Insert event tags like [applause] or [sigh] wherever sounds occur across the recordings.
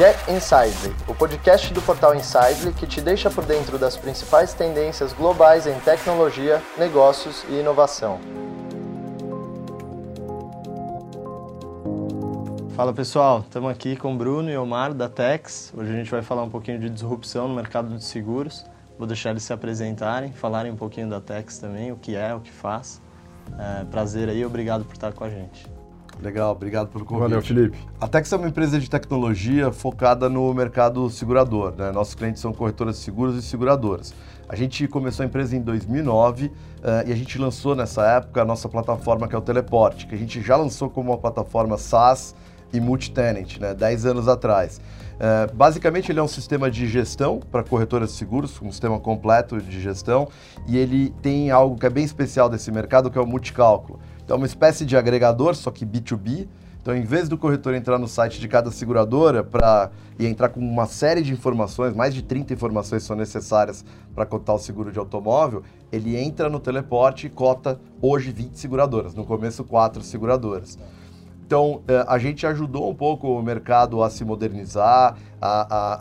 Get Insidely, o podcast do portal Insidely que te deixa por dentro das principais tendências globais em tecnologia, negócios e inovação. Fala pessoal, estamos aqui com Bruno e Omar da Tex. Hoje a gente vai falar um pouquinho de disrupção no mercado de seguros. Vou deixar eles se apresentarem, falarem um pouquinho da Tex também, o que é, o que faz. É, prazer aí, obrigado por estar com a gente. Legal, obrigado pelo convite. Valeu, Felipe. A Tex é uma empresa de tecnologia focada no mercado segurador. Né? Nossos clientes são corretoras de seguros e seguradoras. A gente começou a empresa em 2009 uh, eh, e a gente lançou nessa época a nossa plataforma que é o Teleporte, que a gente já lançou como uma plataforma SaaS e multi-tenant, né, 10 anos atrás. Uh, basicamente, ele é um sistema de gestão para corretoras de seguros, um sistema completo de gestão, e ele tem algo que é bem especial desse mercado, que é o multicálculo. Então, é uma espécie de agregador, só que B2B. Então, em vez do corretor entrar no site de cada seguradora para e entrar com uma série de informações, mais de 30 informações são necessárias para cotar o seguro de automóvel, ele entra no teleporte e cota hoje 20 seguradoras, no começo 4 seguradoras. Então, é, a gente ajudou um pouco o mercado a se modernizar, a, a,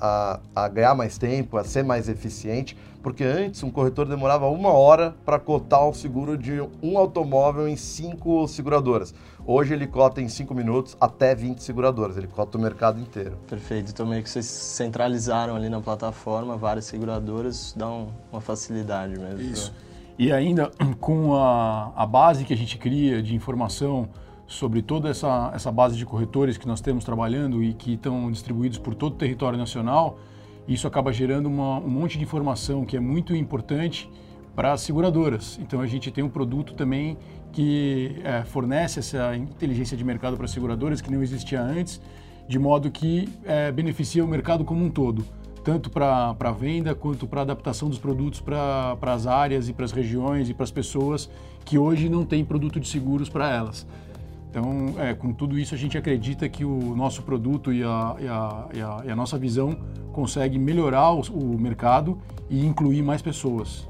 a, a, ganhar mais tempo, a ser mais eficiente, porque antes um corretor demorava uma hora para cotar o seguro de um automóvel em cinco seguradoras. Hoje ele cota em cinco minutos até 20 seguradoras, ele cota o mercado inteiro. Perfeito, então meio que vocês centralizaram ali na plataforma várias seguradoras, dá uma facilidade mesmo. Isso. E ainda [clears throat] com a, a base que a gente cria de informação sobre toda essa, essa base de corretores que nós temos trabalhando e que estão distribuídos por todo o território nacional, isso acaba gerando uma, um monte de informação que é muito importante para as seguradoras. Então a gente tem um produto também que é, fornece essa inteligência de mercado para as seguradoras que não existia antes, de modo que é, beneficia o mercado como um todo, tanto para a venda quanto para a adaptação dos produtos para as áreas e para as regiões e para as pessoas que hoje não têm produto de seguros para elas. Então, é, com tudo isso, a gente acredita que o nosso produto e a, e a, e a, e a nossa visão consegue melhorar o, o mercado e incluir mais pessoas.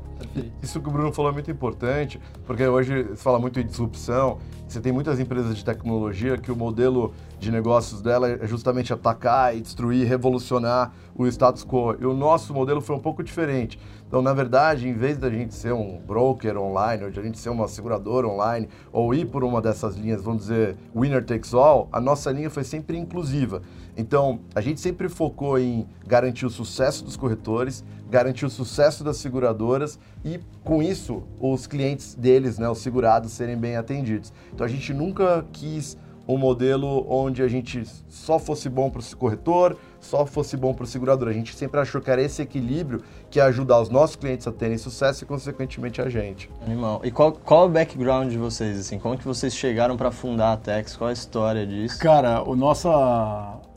Isso que o Bruno falou é muito importante, porque hoje se fala muito em disrupção. Você tem muitas empresas de tecnologia que o modelo de negócios dela é justamente atacar e destruir, revolucionar o status quo. E o nosso modelo foi um pouco diferente. Então, na verdade, em vez da gente ser um broker online, ou de a gente ser uma seguradora online, ou ir por uma dessas linhas, vamos dizer, winner takes all, a nossa linha foi sempre inclusiva. Então, a gente sempre focou em garantir o sucesso dos corretores, garantir o sucesso das seguradoras e, com isso, os clientes deles, né, os segurados, serem bem atendidos. Então, a gente nunca quis um modelo onde a gente só fosse bom para o corretor, só fosse bom para o segurador. A gente sempre achou que era esse equilíbrio que ia ajudar os nossos clientes a terem sucesso e, consequentemente, a gente. Animal. E qual, qual é o background de vocês? Assim? Como que vocês chegaram para fundar a Tex? Qual é a história disso? Cara, o nossa,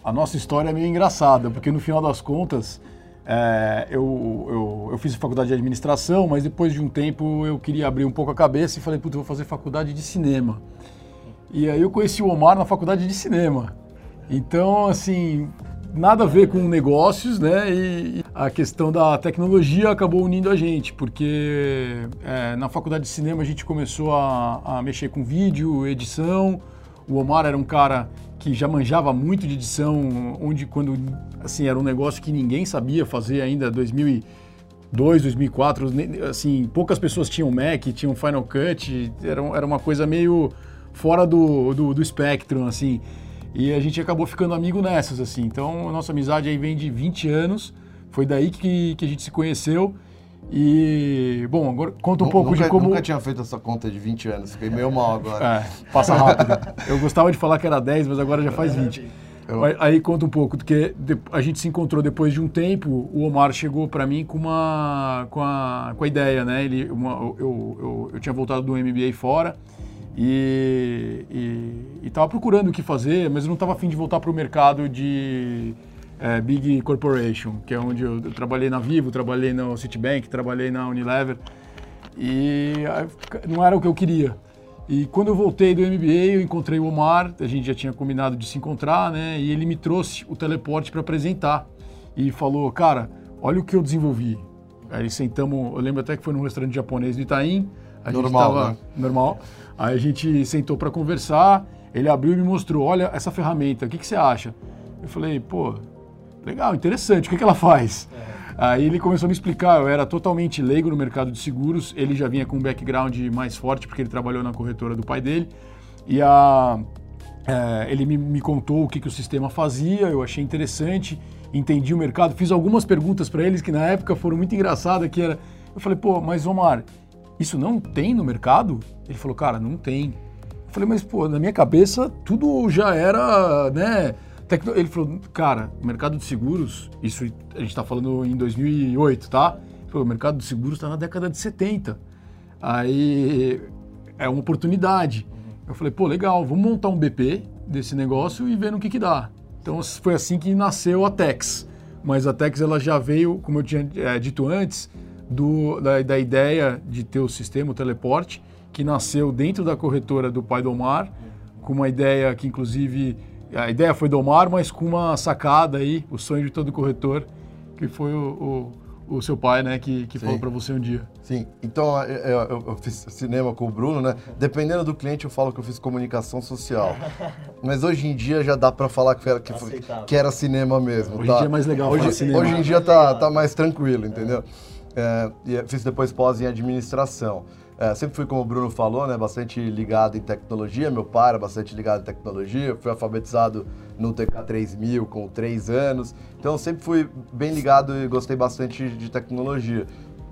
a nossa história é meio engraçada, porque no final das contas... É, eu, eu, eu, fiz faculdade de administração, mas depois de um tempo eu queria abrir um pouco a cabeça e falei, puta, eu vou fazer faculdade de cinema. E aí eu conheci o Omar na faculdade de cinema. Então, assim, nada a ver com negócios, né? E a questão da tecnologia acabou unindo a gente, porque é, na faculdade de cinema a gente começou a, a, mexer com vídeo, edição. O Omar era um cara que já manjava muito de edição, onde quando assim era um negócio que ninguém sabia fazer ainda 2002, 2004, assim poucas pessoas tinham Mac, tinham Final Cut, era, era uma coisa meio fora do, do, do Spectrum, assim. E a gente acabou ficando amigo nessas, assim. Então, a nossa amizade aí vem de 20 anos. Foi daí que, que a gente se conheceu. E, bom, agora conta um nunca, pouco de como... Nunca tinha feito essa conta de 20 anos, fiquei meio mal agora. [laughs] É, passa rápido. Eu gostava de falar que era 10, mas agora já faz 20. Eu... Aí conta um pouco, porque a gente se encontrou depois de um tempo, o Omar chegou para mim com uma com a, com a ideia, né? Ele, uma, eu, eu, eu, tinha voltado do MBA fora e estava procurando o que fazer, mas eu não estava afim de voltar para o mercado de é, Big Corporation, que é onde eu, eu, trabalhei na Vivo, trabalhei no Citibank, trabalhei na Unilever, e não era o que eu queria. E quando eu voltei do MBA, eu encontrei o Omar, a gente já tinha combinado de se encontrar, né? E ele me trouxe o teleporte para apresentar. E falou, cara, olha o que eu desenvolvi. Aí sentamos, eu lembro até que foi num restaurante japonês do Itaim. A normal, gente tava, né? Normal. Aí a gente sentou para conversar, ele abriu e me mostrou, olha essa ferramenta, o que, que você acha? Eu falei, pô, legal, interessante, o que, que ela faz? É. Aí ele começou a me explicar, eu era totalmente leigo no mercado de seguros, ele já vinha com um background mais forte, porque ele trabalhou na corretora do pai dele, e a, é, ele me, me, contou o que, que o sistema fazia, eu achei interessante, entendi o mercado, fiz algumas perguntas para eles que na época foram muito engraçadas, que era, eu falei, pô, mas Omar, isso não tem no mercado? Ele falou, cara, não tem. Eu falei, mas pô, na minha cabeça tudo já era, né? Ele falou, cara, o mercado de seguros, isso a gente está falando em 2008, tá? Ele falou, o mercado de seguros está na década de 70. Aí é uma oportunidade. Eu falei, pô, legal, vamos montar um BP desse negócio e ver no que que dá. Então foi assim que nasceu a Tex. Mas a Tex ela já veio, como eu tinha é, dito antes, do, da, da, ideia de ter o sistema, o teleporte, que nasceu dentro da corretora do pai do Omar, com uma ideia que inclusive a ideia foi do Omar, mas com uma sacada aí, o sonho de todo corretor, que foi o, o, o seu pai, né, que, que falou para você um dia. Sim, então eu, eu, eu, fiz cinema com o Bruno, né? Dependendo do cliente, eu falo que eu fiz comunicação social. [laughs] Mas hoje em dia já dá para falar que era, que, que, era cinema mesmo. Hoje tá? em dia é mais legal hoje, cinema. Hoje em dia tá, tá mais tranquilo, entendeu? É, fiz depois pós em administração. É, sempre fui, como o Bruno falou, né, bastante ligado em tecnologia. Meu pai era bastante ligado em tecnologia. Fui alfabetizado no TK3000 com três anos. Então, sempre fui bem ligado e gostei bastante de tecnologia.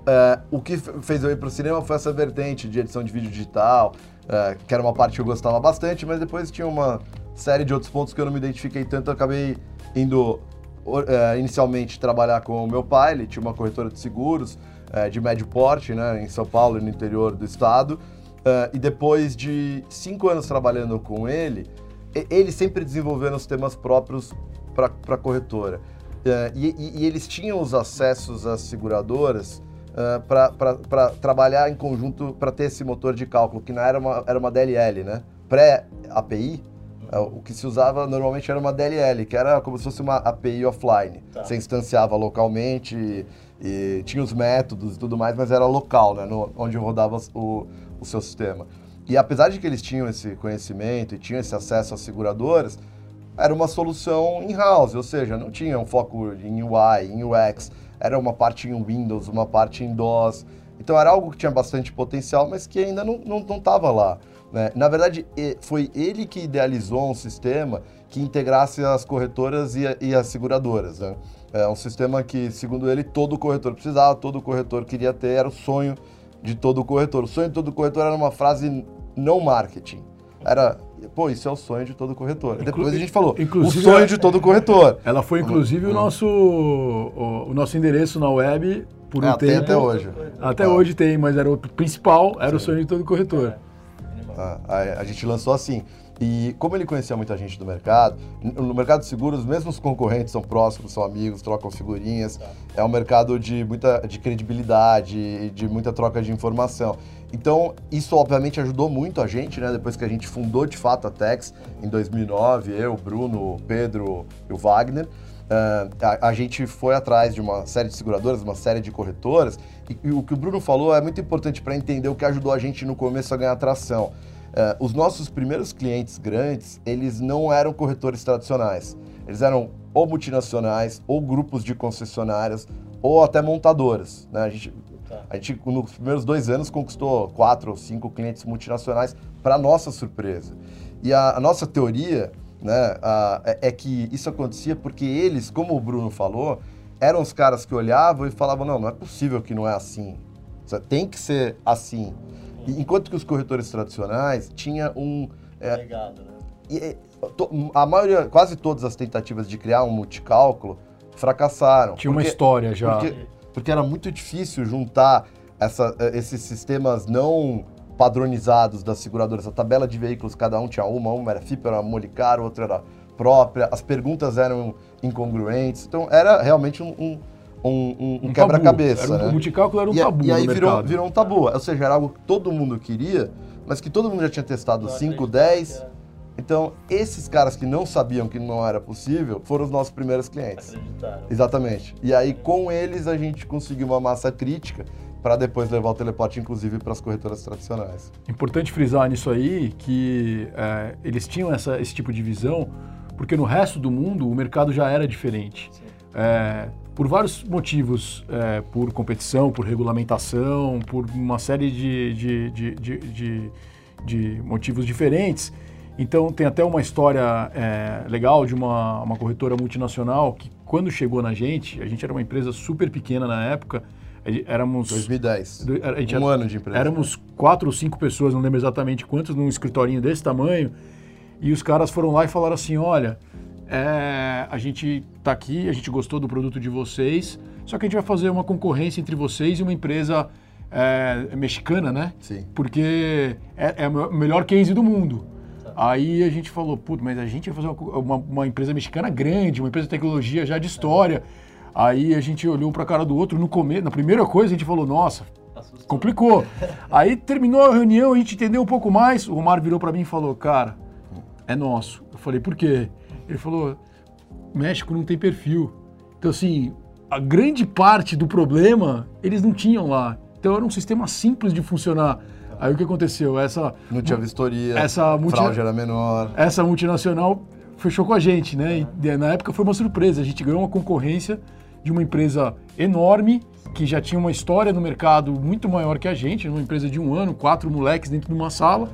É, o que fez eu ir para o cinema foi essa vertente de edição de vídeo digital, é, que era uma parte que eu gostava bastante, mas depois tinha uma série de outros pontos que eu não me identifiquei tanto. Acabei indo é, inicialmente trabalhar com o meu pai, ele tinha uma corretora de seguros é, de médio porte, né, em São Paulo e no interior do estado. Uh, e depois de cinco anos trabalhando com ele, ele sempre desenvolvendo os temas próprios para a corretora. Uh, e, e, e, eles tinham os acessos às seguradoras uh, para trabalhar em conjunto para ter esse motor de cálculo, que não era uma, era uma DLL, né? Pré-API, o que se usava normalmente era uma DLL, que era como se fosse uma API offline. Tá. Você instanciava localmente e tinha os métodos e tudo mais, mas era local, né, no, onde rodava o, o seu sistema. E apesar de que eles tinham esse conhecimento e tinham esse acesso às seguradoras, era uma solução in-house, ou seja, não tinha um foco em UI, em UX, era uma parte em Windows, uma parte em DOS. Então era algo que tinha bastante potencial, mas que ainda não estava lá. Né? Na verdade, foi ele que idealizou um sistema que integrasse as corretoras e, e as seguradoras. Né? É um sistema que, segundo ele, todo corretor precisava, todo corretor queria ter, era o sonho de todo corretor. O sonho de todo corretor era uma frase não marketing. Era, pô, isso é o sonho de todo corretor. Inclu Depois a gente falou, o sonho de todo corretor. Ela foi, inclusive, uhum. o, nosso, o, o, nosso endereço na web por um é, tempo. até hoje. Até ah. hoje tem, mas era o principal, era Sim. o sonho de todo corretor. É. A, a, a gente lançou assim. E como ele conhecia muita gente do mercado, no mercado de seguros, mesmo os concorrentes são próximos, são amigos, trocam figurinhas. Tá. É um mercado de muita de credibilidade, de muita troca de informação. Então, isso obviamente ajudou muito a gente, né? Depois que a gente fundou de fato a Tex em 2009, eu, Bruno, Pedro e o Wagner. Uh, a, a, gente foi atrás de uma série de seguradoras, uma série de corretoras, e, e o que o Bruno falou é muito importante para entender o que ajudou a gente no começo a ganhar atração. Uh, os nossos primeiros clientes grandes, eles não eram corretores tradicionais. Eles eram ou multinacionais, ou grupos de concessionárias, ou até montadoras. Né? A, gente, tá. a gente, nos primeiros dois anos, conquistou quatro ou cinco clientes multinacionais, para nossa surpresa. E a, a nossa teoria né, a, é, é que isso acontecia porque eles, como o Bruno falou, eram os caras que olhavam e falavam: não, não é possível que não é assim. Tem que ser assim. Enquanto que os corretores tradicionais tinha um... É, Legado, né? E, a maioria, quase todas as tentativas de criar um multicálculo fracassaram. Tinha porque, uma história já. Porque, porque, era muito difícil juntar essa, eh, esses sistemas não padronizados das seguradoras. A tabela de veículos, cada um tinha uma, uma era FIP, era Molicar, outra era própria. As perguntas eram incongruentes. Então, era realmente um, um um, um, um quebra-cabeça. Né? O multicálculo era um e, tabu. E aí virou, virou, um tabu. Ou seja, era algo que todo mundo queria, mas que todo mundo já tinha testado 5, 10. Então, esses caras que não sabiam que não era possível foram os nossos primeiros clientes. Acreditaram. Exatamente. E aí, com eles, a gente conseguiu uma massa crítica para depois levar o teleporte, inclusive, para as corretoras tradicionais. Importante frisar nisso aí que é, eles tinham essa, esse tipo de visão, porque no resto do mundo o mercado já era diferente. Sim. é, por vários motivos, é, por competição, por regulamentação, por uma série de, de, de, de, de, motivos diferentes. Então tem até uma história é, legal de uma, uma corretora multinacional que quando chegou na gente, a gente era uma empresa super pequena na época, éramos... 2010, a gente um era, ano de empresa. Éramos quatro ou cinco pessoas, não lembro exatamente quantos, num escritorinho desse tamanho, e os caras foram lá e falaram assim, olha, é, a gente está aqui, a gente gostou do produto de vocês, só que a gente vai fazer uma concorrência entre vocês e uma empresa é, mexicana, né? Sim. Porque é, é o melhor case do mundo. Aí a gente falou, putz, mas a gente vai fazer uma, uma, uma, empresa mexicana grande, uma empresa de tecnologia já de história. Aí a gente olhou um para a cara do outro, no começo, na primeira coisa a gente falou, nossa, Assustou. complicou. [laughs] Aí terminou a reunião, a gente entendeu um pouco mais, o Omar virou para mim e falou, cara, é nosso. Eu falei, por quê? Ele falou: México não tem perfil. Então, assim, a grande parte do problema eles não tinham lá. Então, era um sistema simples de funcionar. Aí o que aconteceu? Essa não tinha vistoria, essa multi... fraude era menor. Essa multinacional fechou com a gente, né? E na época foi uma surpresa. A gente ganhou uma concorrência de uma empresa enorme que já tinha uma história no mercado muito maior que a gente, uma empresa de um ano, quatro moleques dentro de uma sala.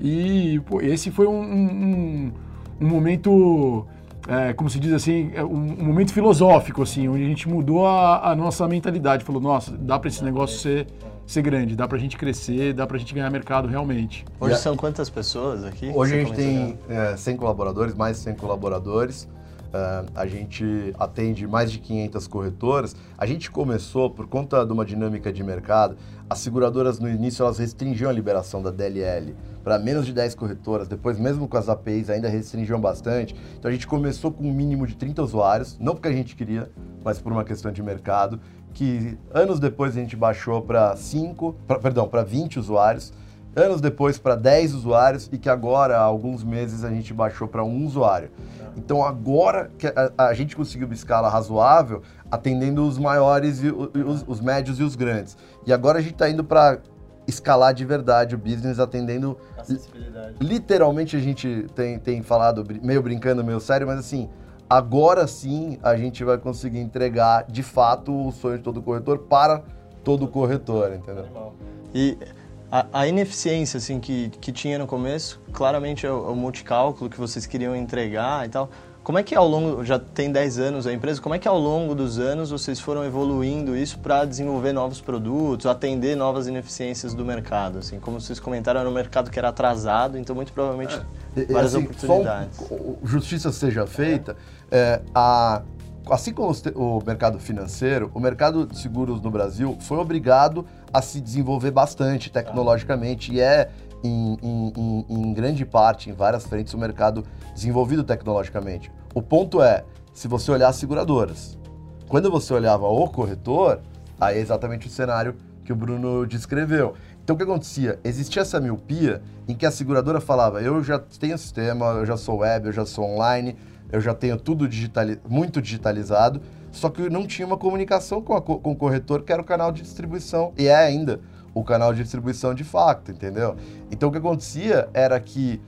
E pô, esse foi um, um, um momento, é, como se diz assim, é, um, um, momento filosófico, assim, onde a gente mudou a, a nossa mentalidade. Falou, nossa, dá para esse negócio ser, ser grande, dá para a gente crescer, dá para a gente ganhar mercado realmente. Hoje são quantas pessoas aqui? Hoje a gente tem é, 100 colaboradores, mais de 100 colaboradores. Uh, a gente atende mais de 500 corretoras. A gente começou, por conta de uma dinâmica de mercado, as seguradoras no início elas restringiam a liberação da DLL para menos de 10 corretoras, depois mesmo com as APIs ainda restringiam bastante. Então a gente começou com um mínimo de 30 usuários, não porque a gente queria, mas por uma questão de mercado, que anos depois a gente baixou para 5, pra, perdão, para 20 usuários, anos depois para 10 usuários e que agora, há alguns meses, a gente baixou para um usuário. Então agora que a, a, gente conseguiu uma escala razoável, atendendo os maiores, e, os, os médios e os grandes. E agora a gente está indo para escalar de verdade o business atendendo. Literalmente a gente tem, tem falado, meio brincando, meio sério, mas assim, agora sim a gente vai conseguir entregar de fato o sonho de todo corretor para todo corretor, entendeu? E a, a, ineficiência assim, que, que tinha no começo, claramente é o, é o multicálculo que vocês queriam entregar e tal. Como é que ao longo, já tem 10 anos a empresa, como é que ao longo dos anos vocês foram evoluindo isso para desenvolver novos produtos, atender novas ineficiências do mercado? Assim, como vocês comentaram, era um mercado que era atrasado, então muito provavelmente é, várias assim, oportunidades. Um, justiça seja feita, é, a, assim como o mercado financeiro, o mercado de seguros no Brasil foi obrigado a se desenvolver bastante tecnologicamente e é em, em, em, grande parte, em várias frentes, o mercado desenvolvido tecnologicamente. O ponto é, se você olhar as seguradoras, quando você olhava o corretor, aí é exatamente o cenário que o Bruno descreveu. Então o que acontecia? Existia essa miopia em que a seguradora falava: eu já tenho sistema, eu já sou web, eu já sou online, eu já tenho tudo digitali muito digitalizado, só que não tinha uma comunicação com, a, com o corretor, que era o canal de distribuição, e é ainda o canal de distribuição de facto, entendeu? Então o que acontecia era que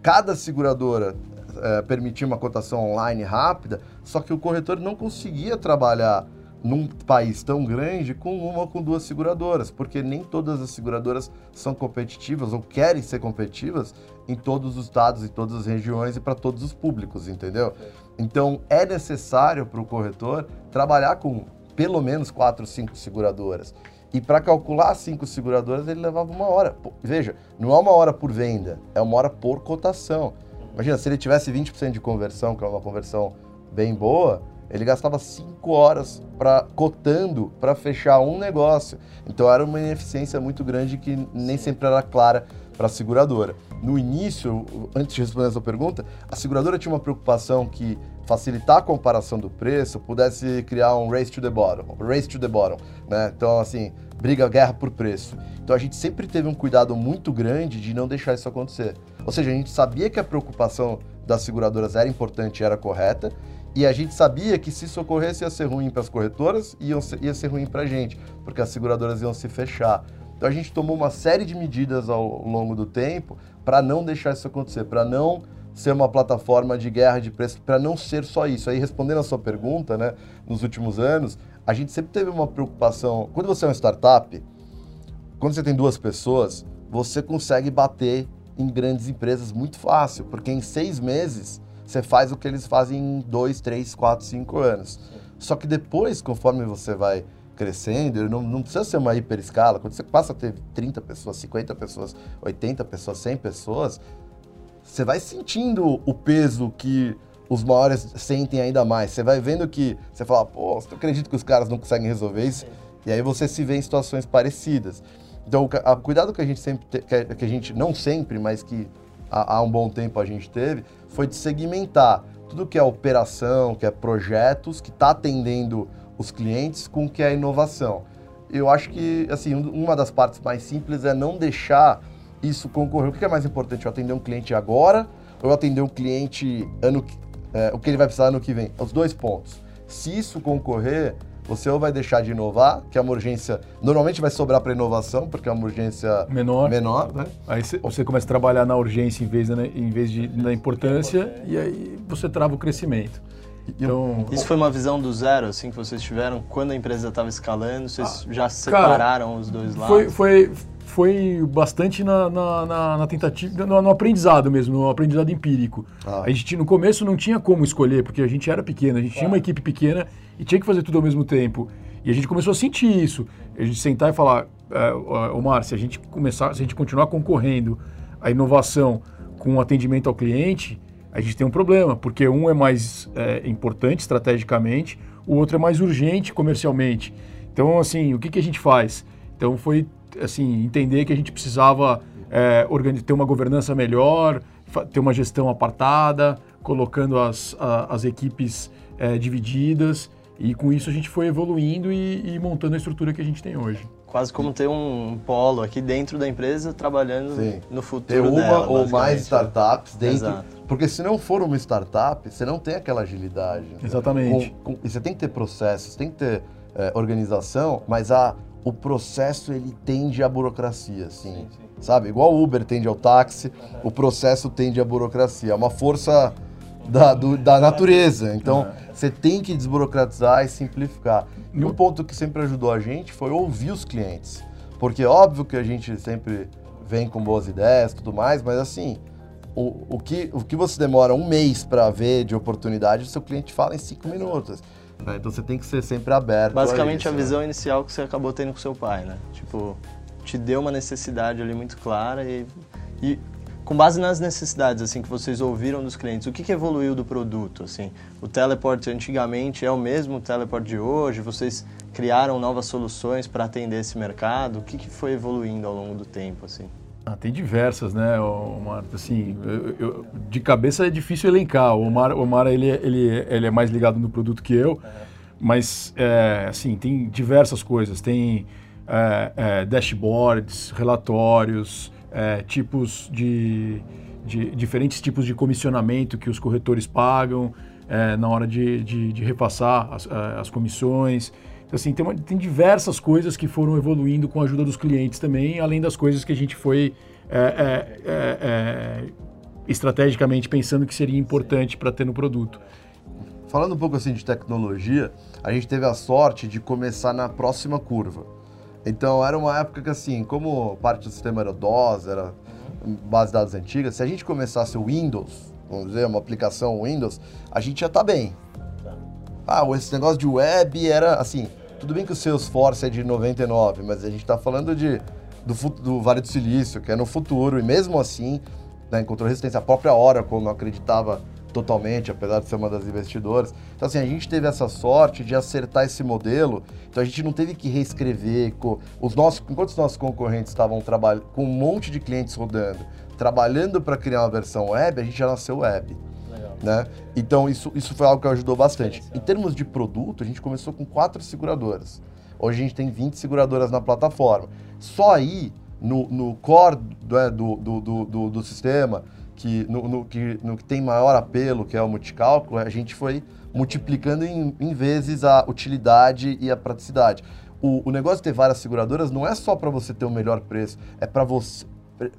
cada seguradora é, permitia uma cotação online rápida, só que o corretor não conseguia trabalhar num país tão grande com uma ou com duas seguradoras, porque nem todas as seguradoras são competitivas ou querem ser competitivas em todos os estados, em todas as regiões e para todos os públicos, entendeu? Então é necessário para o corretor trabalhar com pelo menos quatro, cinco seguradoras. E para calcular cinco seguradoras, ele levava uma hora. Pô, veja, não é uma hora por venda, é uma hora por cotação. Imagina, se ele tivesse 20% de conversão, que é uma conversão bem boa, ele gastava 5 horas para cotando para fechar um negócio. Então era uma ineficiência muito grande que nem sempre era clara para a seguradora. No início, antes de responder essa pergunta, a seguradora tinha uma preocupação que facilitar a comparação do preço pudesse criar um race to the bottom, race to the bottom, né? Então assim, briga, guerra por preço. Então a gente sempre teve um cuidado muito grande de não deixar isso acontecer. Ou seja, a gente sabia que a preocupação das seguradoras era importante era correta, e a gente sabia que se isso ocorresse ia ser ruim para as corretoras e ia ser ruim para a gente, porque as seguradoras iam se fechar. Então a gente tomou uma série de medidas ao longo do tempo para não deixar isso acontecer, para não ser uma plataforma de guerra de preço para não ser só isso. Aí respondendo a sua pergunta, né, nos últimos anos, a gente sempre teve uma preocupação. Quando você é uma startup, quando você tem duas pessoas, você consegue bater em grandes empresas muito fácil, porque em seis meses você faz o que eles fazem em dois, três, quatro, cinco anos. Só que depois, conforme você vai crescendo, não, não precisa ser uma hiper escala. Quando você passa a ter 30 pessoas, 50 pessoas, 80 pessoas, 100 pessoas, você vai sentindo o peso que os maiores sentem ainda mais. Você vai vendo que você fala, pô, você acredita que os caras não conseguem resolver isso? E aí você se vê em situações parecidas. Então, o cuidado que a gente sempre, te, que a gente não sempre, mas que há, há um bom tempo a gente teve, foi de segmentar tudo que é operação, que é projetos, que está atendendo os clientes com o que é inovação. Eu acho que, assim, uma das partes mais simples é não deixar isso concorrer. O que é mais importante? Eu atender um cliente agora ou eu atender um cliente ano, é, o que ele vai precisar ano que vem? Os dois pontos. Se isso concorrer, você ou vai deixar de inovar, que é uma urgência, normalmente vai sobrar para inovação, porque é uma urgência menor, menor né? Aí você começa a trabalhar na urgência em vez, da, em vez de na importância, e aí você trava o crescimento. Então, Isso foi uma visão do zero, assim, que vocês tiveram quando a empresa estava escalando? Vocês ah, já separaram cara, os dois lados? Foi, foi, foi bastante na, na, na, na tentativa, no, no, aprendizado mesmo, no aprendizado empírico. Ah. A gente no começo não tinha como escolher, porque a gente era pequeno, a gente tinha uma equipe pequena e tinha que fazer tudo ao mesmo tempo. E a gente começou a sentir isso. A gente sentar e falar, é, Omar, se a gente começar, se a gente continuar concorrendo a inovação com atendimento ao cliente, a gente tem um problema, porque um é mais é, importante estrategicamente, o outro é mais urgente comercialmente. Então, assim, o que, que a gente faz? Então, foi assim, entender que a gente precisava é, ter uma governança melhor, ter uma gestão apartada, colocando as, a, as equipes é, divididas. E com isso a gente foi evoluindo e, e, montando a estrutura que a gente tem hoje. Quase como ter um polo aqui dentro da empresa trabalhando Sim. no futuro. Ter uma dela, ou mais startups dentro. Exato. Porque se não for uma startup, você não tem aquela agilidade. Né? Exatamente. Com, com, e você tem que ter processos, tem que ter é, organização, mas a o processo ele tende à burocracia, assim, sim, sim. sabe? Igual o Uber tende ao táxi, uhum. o processo tende à burocracia. É uma força da, do, da natureza. Então, uhum. você tem que desburocratizar e simplificar. E um ponto que sempre ajudou a gente foi ouvir os clientes. Porque é óbvio que a gente sempre vem com boas ideias e tudo mais, mas assim, o, o, que, o que você demora um mês para ver de oportunidade, o seu cliente fala em cinco minutos. Né? Então você tem que ser sempre aberto. Basicamente a, isso, a né? visão inicial que você acabou tendo com seu pai, né? Tipo, te deu uma necessidade ali muito clara e, e com base nas necessidades assim que vocês ouviram dos clientes, o que, que evoluiu do produto? Assim, o teleport antigamente é o mesmo teleport de hoje? Vocês criaram novas soluções para atender esse mercado? O que, que foi evoluindo ao longo do tempo? Assim? Ah, tem diversas, né, Omar? Assim, eu, eu, de cabeça é difícil elencar. O Omar, o Omar ele, ele, ele é mais ligado no produto que eu, mas, é, assim, tem diversas coisas. Tem é, é, dashboards, relatórios, é, tipos de, de, diferentes tipos de comissionamento que os corretores pagam é, na hora de, de, de repassar as, as comissões. Então, assim, tem, uma, tem diversas coisas que foram evoluindo com a ajuda dos clientes também, além das coisas que a gente foi é, é, é, é estrategicamente pensando que seria importante para ter no produto. Falando um pouco assim de tecnologia, a gente teve a sorte de começar na próxima curva. Então era uma época que assim, como parte do sistema era DOS, era base de dados antigas, se a gente começasse o Windows, vamos dizer, uma aplicação Windows, a gente já está bem. Ah, esse negócio de web era assim. Tudo bem que o Salesforce é de 99, mas a gente está falando de, do, do, Vale do Silício, que é no futuro, e mesmo assim né, encontrou resistência. A própria Oracle não acreditava totalmente, apesar de ser uma das investidoras. Então, assim, a gente teve essa sorte de acertar esse modelo, então a gente não teve que reescrever. Os nossos, enquanto os nossos concorrentes estavam trabalhando com um monte de clientes rodando, trabalhando para criar uma versão web, a gente já nasceu web. Né? Então isso, isso foi algo que ajudou bastante. Em termos de produto, a gente começou com quatro seguradoras. Hoje a gente tem 20 seguradoras na plataforma. Só aí, no, no core né, do, do, do, do, do sistema, que no, no, que no que tem maior apelo, que é o multicálculo, a gente foi multiplicando em, em vezes a utilidade e a praticidade. O, o negócio de ter várias seguradoras não é só para você ter o melhor preço, é para você.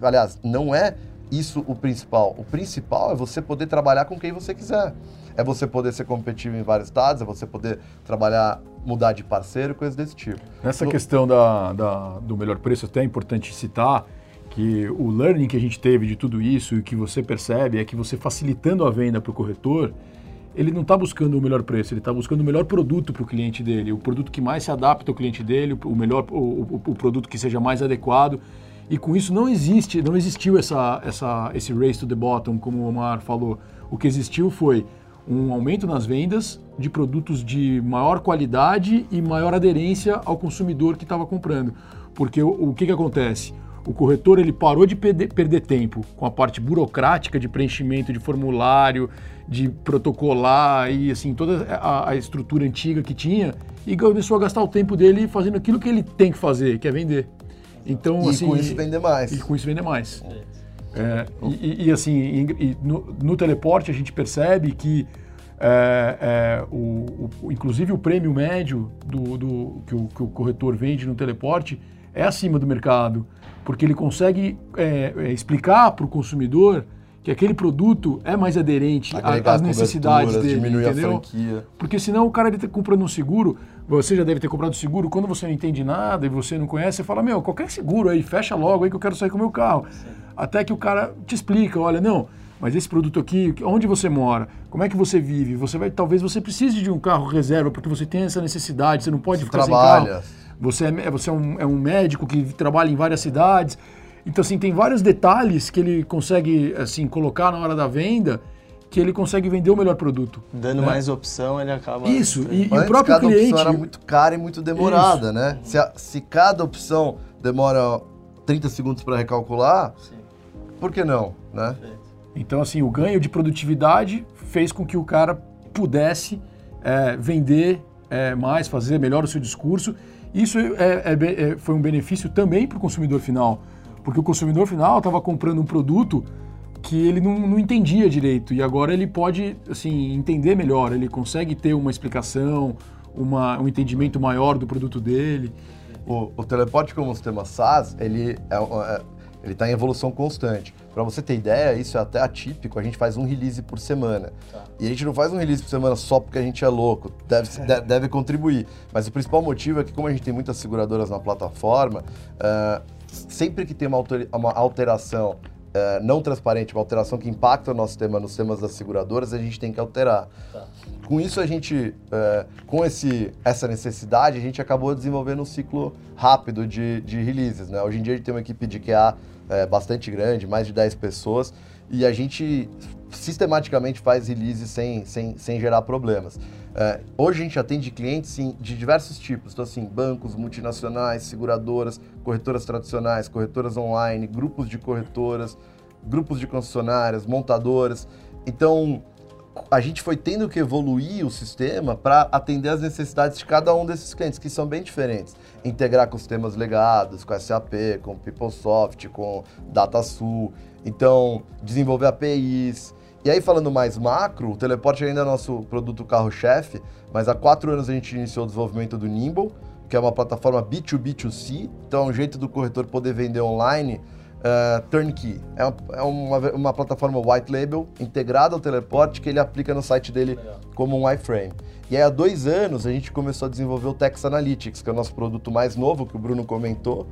Aliás, não é isso o principal. O principal é você poder trabalhar com quem você quiser. É você poder ser competitivo em vários estados, é você poder trabalhar, mudar de parceiro, coisas desse tipo. Nessa no... questão da, da, do melhor preço, até é importante citar que o learning que a gente teve de tudo isso e que você percebe é que você facilitando a venda para o corretor, ele não está buscando o melhor preço, ele está buscando o melhor produto para o cliente dele, o produto que mais se adapta ao cliente dele, o melhor, o, o, o produto que seja mais adequado. E com isso não existe, não existiu essa, essa, esse race to the bottom, como o Omar falou. O que existiu foi um aumento nas vendas de produtos de maior qualidade e maior aderência ao consumidor que estava comprando. Porque o, o que, que acontece? O corretor ele parou de perder, tempo com a parte burocrática de preenchimento de formulário, de protocolar e assim toda a, a estrutura antiga que tinha e começou a gastar o tempo dele fazendo aquilo que ele tem que fazer, que é vender. Então, e assim, com isso vender mais. E com isso vender mais. É, e, e, assim, e, no, no, teleporte a gente percebe que é, é, o, o, inclusive o prêmio médio do, do que, o, que, o, corretor vende no teleporte é acima do mercado, porque ele consegue é, é, explicar para o consumidor que aquele produto é mais aderente às necessidades dele, diminuir entendeu? a franquia. Porque senão o cara ele está comprando um seguro, você já deve ter comprado seguro, quando você não entende nada e você não conhece, você fala, meu, qualquer seguro aí, fecha logo aí que eu quero sair com o meu carro. Sim. Até que o cara te explica, olha, não, mas esse produto aqui, onde você mora, como é que você vive, você vai, talvez você precise de um carro reserva porque você tem essa necessidade, você não pode você ficar trabalha. sem carro. Você é, você é um, é um médico que trabalha em várias cidades, então, assim, tem vários detalhes que ele consegue, assim, colocar na hora da venda que ele consegue vender o melhor produto. Dando né? mais opção, ele acaba... Isso, e, e o próprio cada cliente... opção era muito cara e muito demorada, Isso. né? Se, a, se cada opção demora 30 segundos para recalcular, Sim. por que não, né? Então, assim, o ganho de produtividade fez com que o cara pudesse é, vender é, mais, fazer melhor o seu discurso. Isso é, é, é foi um benefício também para o consumidor final, porque o consumidor final estava comprando um produto que ele não, não, entendia direito e agora ele pode assim entender melhor, ele consegue ter uma explicação, uma, um entendimento maior do produto dele. O, o teleporte como sistema SaaS, ele é, é ele está em evolução constante. Para você ter ideia, isso é até atípico, a gente faz um release por semana. Tá. E a gente não faz um release por semana só porque a gente é louco, deve, [laughs] é. deve contribuir. Mas o principal motivo é que como a gente tem muitas seguradoras na plataforma, uh, sempre que tem uma, uma alteração é, não transparente, uma alteração que impacta o nosso sistema nos sistemas das seguradoras, a gente tem que alterar. Tá. Com isso, a gente, é, com esse, essa necessidade, a gente acabou desenvolvendo um ciclo rápido de, de releases. Né? Hoje em dia, a gente tem uma equipe de QA é, bastante grande, mais de 10 pessoas, e a gente sistematicamente faz release sem, sem, sem gerar problemas. É, hoje a gente atende clientes sim, de diversos tipos, então assim, bancos, multinacionais, seguradoras, corretoras tradicionais, corretoras online, grupos de corretoras, grupos de concessionárias, montadoras. Então, a gente foi tendo que evoluir o sistema para atender as necessidades de cada um desses clientes, que são bem diferentes. Integrar com sistemas legados, com SAP, com PeopleSoft, com DataSul. Então, desenvolver APIs, e aí, falando mais macro, o Teleporte ainda é nosso produto carro-chefe, mas há quatro anos a gente iniciou o desenvolvimento do Nimble, que é uma plataforma B2B2C, então é um jeito do corretor poder vender online uh, turnkey. É, uma, é uma, uma, plataforma white label integrada ao Teleporte que ele aplica no site dele Legal. como um iframe. E aí, há dois anos, a gente começou a desenvolver o Tex Analytics, que é o nosso produto mais novo, que o Bruno comentou,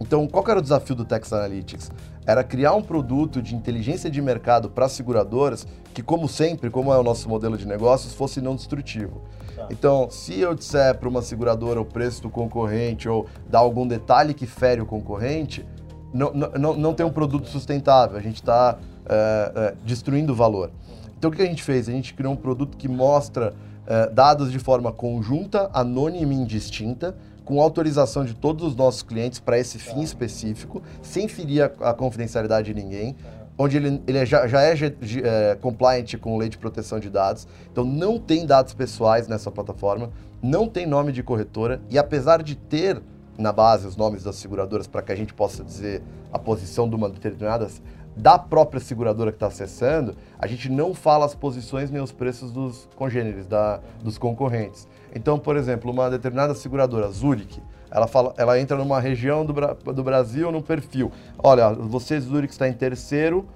então, qual era o desafio do Tex Analytics? Era criar um produto de inteligência de mercado para seguradoras que, como sempre, como é o nosso modelo de negócios, fosse não destrutivo. Tá. Então, se eu disser para uma seguradora o preço do concorrente ou dar algum detalhe que fere o concorrente, não, não, não tem um produto sustentável, a gente está é, é, destruindo o valor. Então, o que a gente fez? A gente criou um produto que mostra é, dados de forma conjunta, anônima e indistinta, com autorização de todos os nossos clientes para esse fim específico, sem ferir a, a confidencialidade de ninguém, onde ele, ele é já, já é, é, compliant com lei de proteção de dados, então não tem dados pessoais nessa plataforma, não tem nome de corretora, e apesar de ter na base os nomes das seguradoras para que a gente possa dizer a posição de uma determinada da própria seguradora que está acessando, a gente não fala as posições nem os preços dos congêneres, da, dos concorrentes. Então, por exemplo, uma determinada seguradora, Zurich, ela, fala, ela entra numa região do, do Brasil, num perfil. Olha, você, Zurich, está em terceiro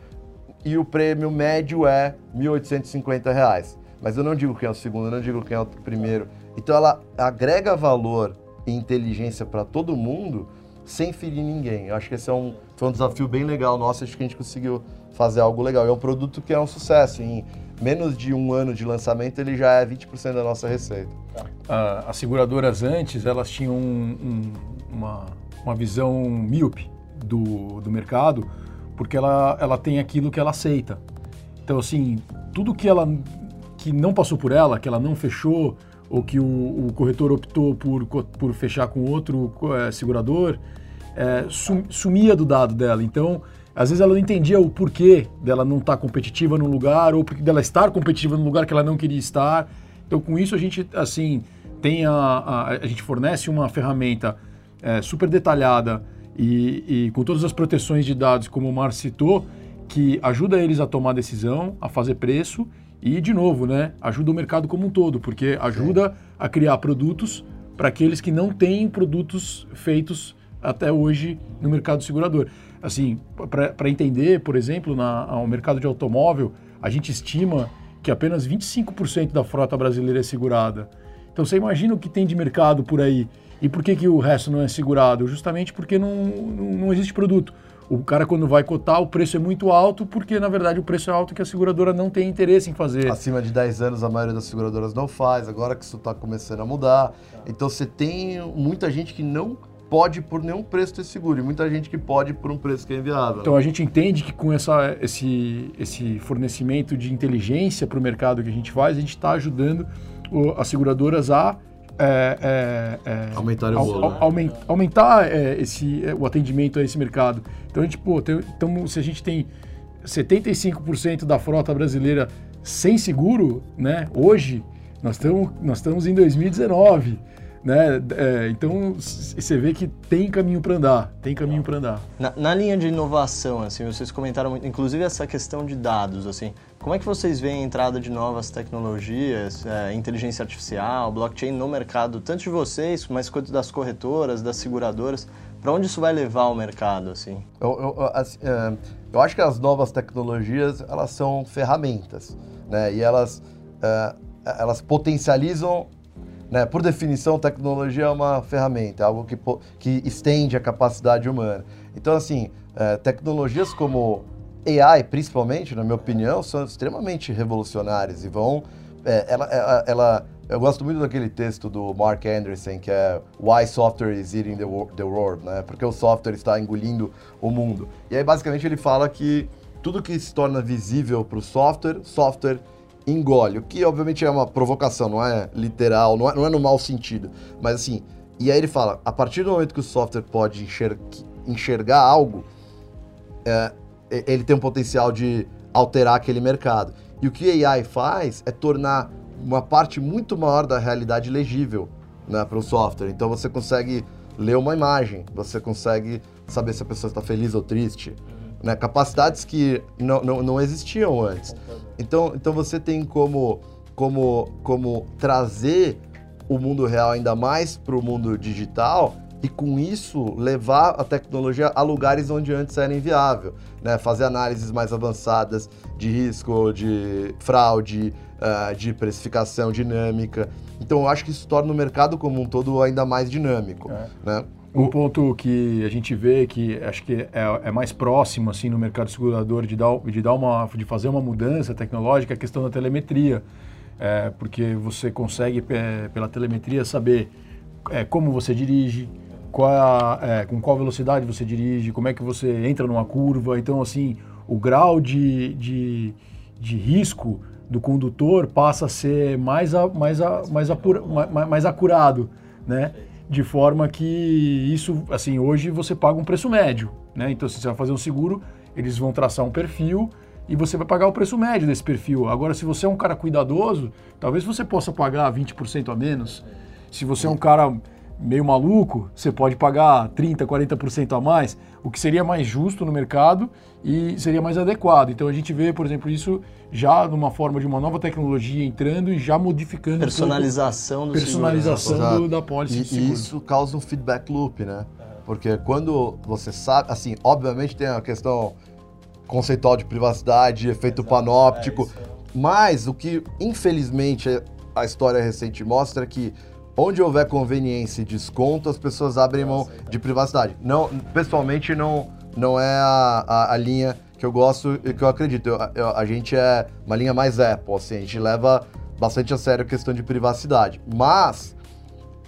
e o prêmio médio é R$ 1.850. Mas eu não digo quem é o segundo, eu não digo quem é o primeiro. Então ela agrega valor e inteligência para todo mundo sem ferir ninguém. Eu acho que esse é um, foi um desafio bem legal nosso, acho que a gente conseguiu fazer algo legal. É um produto que é um sucesso. Em menos de um ano de lançamento, ele já é 20% da nossa receita. Ah, as seguradoras antes, elas tinham um, um, uma, uma visão míope do, do mercado, porque ela, ela tem aquilo que ela aceita. Então, assim, tudo que ela que não passou por ela, que ela não fechou, ou que o, o corretor optou por, por fechar com outro é, segurador, é, sum, sumia do dado dela. Então, às vezes ela não entendia o porquê dela não estar tá competitiva num lugar, ou dela estar competitiva num lugar que ela não queria estar. Então, com isso, a gente, assim, tem a, a, a gente fornece uma ferramenta é, super detalhada e, e, com todas as proteções de dados, como o Mar citou, que ajuda eles a tomar decisão, a fazer preço e, de novo, né, ajuda o mercado como um todo, porque ajuda a criar produtos para aqueles que não têm produtos feitos até hoje no mercado segurador. Assim, para entender, por exemplo, na, no mercado de automóvel, a gente estima que apenas 25% da frota brasileira é segurada. Então você imagina o que tem de mercado por aí. E por que, que o resto não é segurado? Justamente porque não, não, não existe produto. O cara, quando vai cotar, o preço é muito alto, porque na verdade o preço é alto que a seguradora não tem interesse em fazer. Acima de 10 anos, a maioria das seguradoras não faz, agora que isso está começando a mudar. Então você tem muita gente que não pode por nenhum preço ter seguro e muita gente que pode por um preço que é inviável. Então a gente entende que com essa, esse, esse fornecimento de inteligência para o mercado que a gente faz, a gente está ajudando as seguradoras a é, é, é, aumentar, o aumentar é, esse, é, o atendimento a esse mercado. Então, a gente, pô, tem, então, se a gente tem 75% da frota brasileira sem seguro, né, hoje, nós estamos nós estamos em 2019. Né? É, então você vê que tem caminho para andar, tem caminho para andar. Na, na, linha de inovação, assim, vocês comentaram muito, inclusive essa questão de dados, assim, como é que vocês veem a entrada de novas tecnologias, é, inteligência artificial, blockchain no mercado, tanto de vocês, mas quanto das corretoras, das seguradoras? Para onde isso vai levar o mercado, assim? Eu, eu, assim, eu acho que as novas tecnologias elas são ferramentas, né? E elas é, elas potencializam né? Por definição, tecnologia é uma ferramenta, é algo que, que estende a capacidade humana. Então, assim, é, tecnologias como AI, principalmente, na minha opinião, são extremamente revolucionárias e vão. É, ela, ela, ela, eu gosto muito daquele texto do Mark Anderson, que é Why Software is Eating the, the World, né? Porque o software está engolindo o mundo. E aí, basicamente, ele fala que tudo que se torna visível para o software, software engole. O que, obviamente, é uma provocação, não é literal, não é, não é no mau sentido. Mas, assim, e aí ele fala, a partir do momento que o software pode enxergar, enxergar algo, é, ele tem um potencial de alterar aquele mercado. E o que a AI faz é tornar uma parte muito maior da realidade legível né, para o software. Então você consegue ler uma imagem, você consegue saber se a pessoa está feliz ou triste. Né, capacidades que não, não, não existiam antes. Então, então você tem como, como, como trazer o mundo real ainda mais para o mundo digital e com isso levar a tecnologia a lugares onde antes era inviável, né? Fazer análises mais avançadas de risco, de fraude, uh, de precificação dinâmica. Então eu acho que isso torna o mercado como um todo ainda mais dinâmico, é. né? Um ponto que a gente vê que acho que é, é, mais próximo assim no mercado segurador de dar, de dar uma de fazer uma mudança tecnológica é a questão da telemetria, é, porque você consegue é, pela telemetria saber é, como você dirige, qual, é, com qual velocidade você dirige, como é que você entra numa curva. Então assim o grau de, de, de risco do condutor passa a ser mais, a, mais, a, mais, apura, mais, mais acurado, né? De forma que isso, assim, hoje você paga um preço médio, né? Então, se você vai fazer um seguro, eles vão traçar um perfil e você vai pagar o preço médio desse perfil. Agora, se você é um cara cuidadoso, talvez você possa pagar 20% a menos. Se você é um cara meio maluco, você pode pagar 30%, 40% a mais, o que seria mais justo no mercado e seria mais adequado. Então a gente vê, por exemplo, isso já numa forma de uma nova tecnologia entrando e já modificando personalização do personalização do, da pólice. E, e isso causa um feedback loop, né? Porque quando você sabe, assim, obviamente tem a questão conceitual de privacidade, efeito Exato, panóptico. é. Mas o que, infelizmente, a história recente mostra é que onde houver conveniência e desconto, as pessoas abrem mão de privacidade. Não, pessoalmente, não, não é a, a, a linha que eu gosto e que eu acredito. Eu- eu- a gente é uma linha mais Apple, assim, a gente leva bastante a sério a questão de privacidade. Mas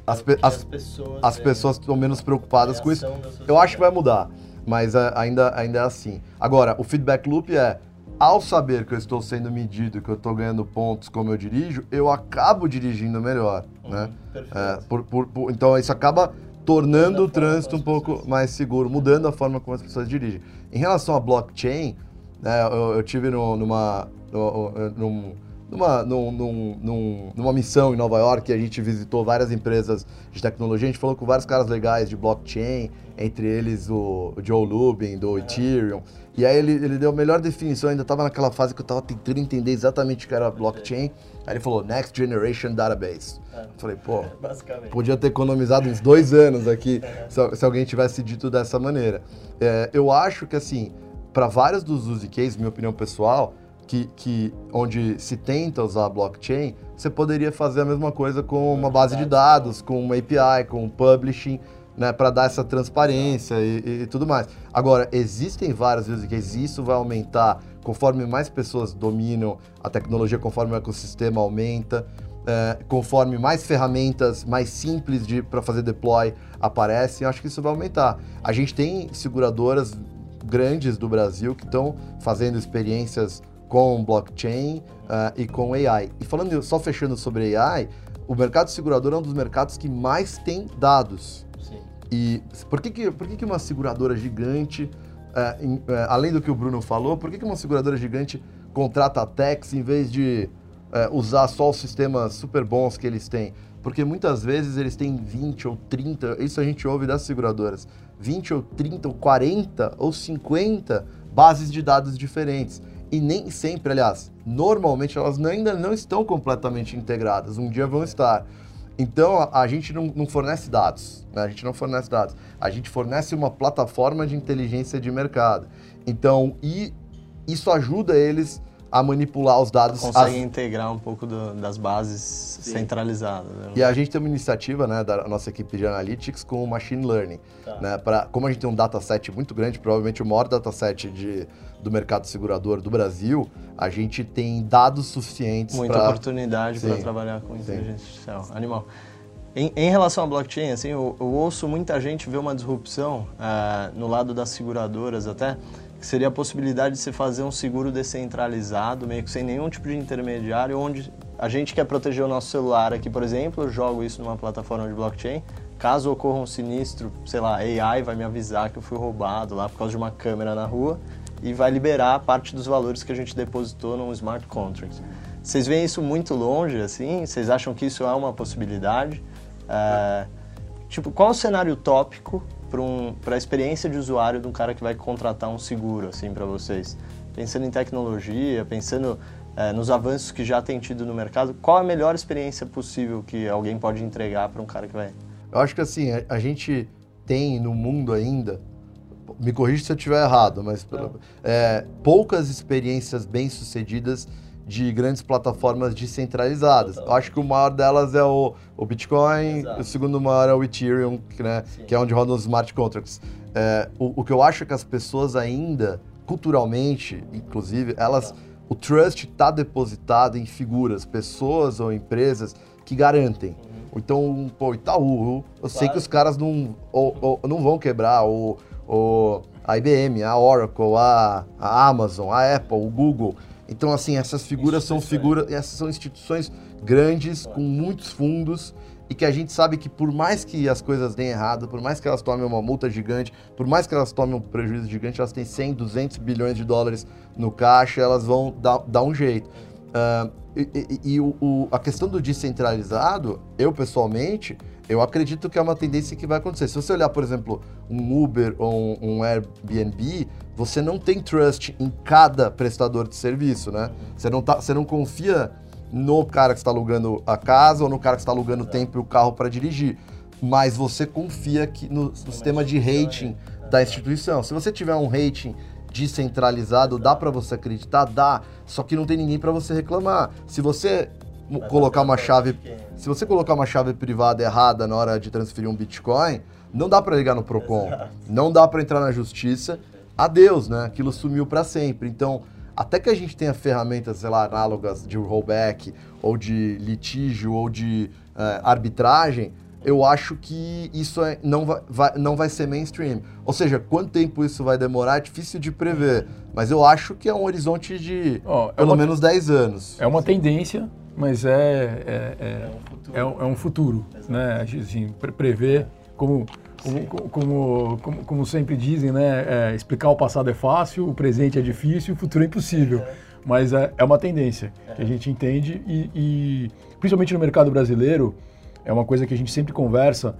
as, pe- Que as, pessoas, as é, pessoas estão menos preocupadas com isso. Eu acho que vai mudar, mas é, ainda, ainda é assim. Agora, o feedback loop é, ao saber que eu estou sendo medido, que eu estou ganhando pontos como eu dirijo, eu acabo dirigindo melhor, né? Perfeito. É, por- por- por- então isso acaba tornando o trânsito um pouco mais seguro, mudando a forma como as pessoas dirigem. Em relação a blockchain, né, eu, eu tive no- numa, no- num- numa, num- num- num- numa missão em Nova York, a gente visitou várias empresas de tecnologia, a gente falou com vários caras legais de blockchain, entre eles o, Joe Lubin, do Ethereum. E aí ele, ele deu a melhor definição, eu ainda estava naquela fase que eu estava tentando entender exatamente o que era blockchain. Aí ele falou, Next Generation Database. É. Eu falei, pô. Podia ter economizado uns dois anos aqui se, se alguém tivesse dito dessa maneira. É, eu acho que, assim, para vários dos use cases, minha opinião pessoal, que, que onde se tenta usar blockchain, você poderia fazer a mesma coisa com uma base de dados, com uma API, com um publishing, né, para dar essa transparência e, e tudo mais. Agora, existem vários use cases e isso vai aumentar conforme mais pessoas dominam a tecnologia, conforme o ecossistema aumenta é, conforme mais ferramentas mais simples para fazer deploy aparecem, acho que isso vai aumentar. A gente tem seguradoras grandes do Brasil que estão fazendo experiências com blockchain ah, e com AI. E falando só fechando sobre AI, o mercado segurador é um dos mercados que mais tem dados. Sim. E por que, que, por que, que uma seguradora gigante, em- é, além do que o Bruno falou, por que, que uma seguradora gigante contrata a Tex em vez de usar só os sistemas super bons que eles têm? Porque muitas vezes eles têm 20 ou 30, isso a gente ouve das seguradoras, 20 ou 30 ou 40 ou 50 bases de dados diferentes. E nem sempre, aliás, normalmente elas ainda não estão completamente integradas, um dia vão estar. Então a, a gente não, não fornece dados, né? a gente não fornece dados, a gente fornece uma plataforma de inteligência de mercado. Então, e isso ajuda eles a manipular os dados. Consegue as- integrar um pouco do- das bases centralizadas. Né? E a gente tem uma iniciativa né, da nossa equipe de analytics com o machine learning. Tá. Né, pra, como a gente tem um dataset muito grande, provavelmente o maior dataset de, do mercado segurador do Brasil, a gente tem dados suficientes Muita para oportunidade para Sim. trabalhar com inteligência artificial. Animal. Em, em relação à blockchain, assim, eu, eu ouço muita gente ver uma disrupção ah, no lado das seguradoras até, que seria a possibilidade de você fazer um seguro descentralizado, meio que sem nenhum tipo de intermediário, onde a gente quer proteger o nosso celular aqui, por exemplo, eu jogo isso numa plataforma de blockchain, caso ocorra um sinistro, sei lá, AI vai me avisar que eu fui roubado lá por causa de uma câmera na rua e vai liberar parte dos valores que a gente depositou num smart contract. Vocês veem isso muito longe, assim? Vocês acham que isso é uma possibilidade? É, tipo, qual o cenário utópico para um, a experiência de usuário de um cara que vai contratar um seguro, assim, para vocês? Pensando em tecnologia, pensando é, nos avanços que já tem tido no mercado, qual a melhor experiência possível que alguém pode entregar para um cara que vai... Eu acho que assim, a, a gente tem no mundo ainda, me corrija se eu estiver errado, mas é, poucas experiências bem-sucedidas de grandes plataformas descentralizadas. Eu acho que o maior delas é o, o Bitcoin, Exato. o segundo maior é o Ethereum, que, né, que é onde rodam os smart contracts. É, o, o que eu acho é que as pessoas ainda, culturalmente, inclusive, elas, o trust está depositado em figuras, pessoas ou empresas que garantem. Então, pô, Itaú, eu sei Claro. que os caras não, ou, ou- não vão quebrar, ou, ou a IBM, a Oracle, a, a Amazon, a Apple, o Google. Então, assim, essas figuras são figuras, essas são instituições grandes, com muitos fundos, e que a gente sabe que por mais que as coisas deem errado, por mais que elas tomem uma multa gigante, por mais que elas tomem um prejuízo gigante, elas têm 100, 200 bilhões de dólares no caixa, elas vão dar, dar um jeito. Ah, e e- e o- o- a questão do descentralizado, eu pessoalmente, eu acredito que é uma tendência que vai acontecer. Se você olhar, por exemplo, um Uber ou um, um Airbnb, você não tem trust em cada prestador de serviço, né? Você não, tá, você não confia no cara que está alugando a casa ou no cara que está alugando o tempo e o carro para dirigir. Mas você confia que no, no sistema de rating da instituição. Se você tiver um rating descentralizado, dá para você acreditar? Dá. Só que não tem ninguém para você reclamar. Se você colocar uma chave, se você colocar uma chave privada errada na hora de transferir um Bitcoin, não dá para ligar no Procon, não dá para entrar na justiça. Adeus, né? Aquilo sumiu para sempre. Então, até que a gente tenha ferramentas, sei lá, análogas de rollback, ou de litígio, ou de uh, arbitragem, eu acho que isso é, não, vai, vai, não vai ser mainstream. Ou seja, quanto tempo isso vai demorar é difícil de prever. Mas eu acho que é um horizonte de oh, é pelo uma, menos 10 anos. É uma tendência, mas é, é, é, é, um, é um futuro. né? Assim, prever como como, como, como, como, sempre dizem, né? É, explicar o passado é fácil, o presente é difícil, o futuro é impossível. Mas é, é uma tendência que a gente entende e, e, principalmente no mercado brasileiro, é uma coisa que a gente sempre conversa.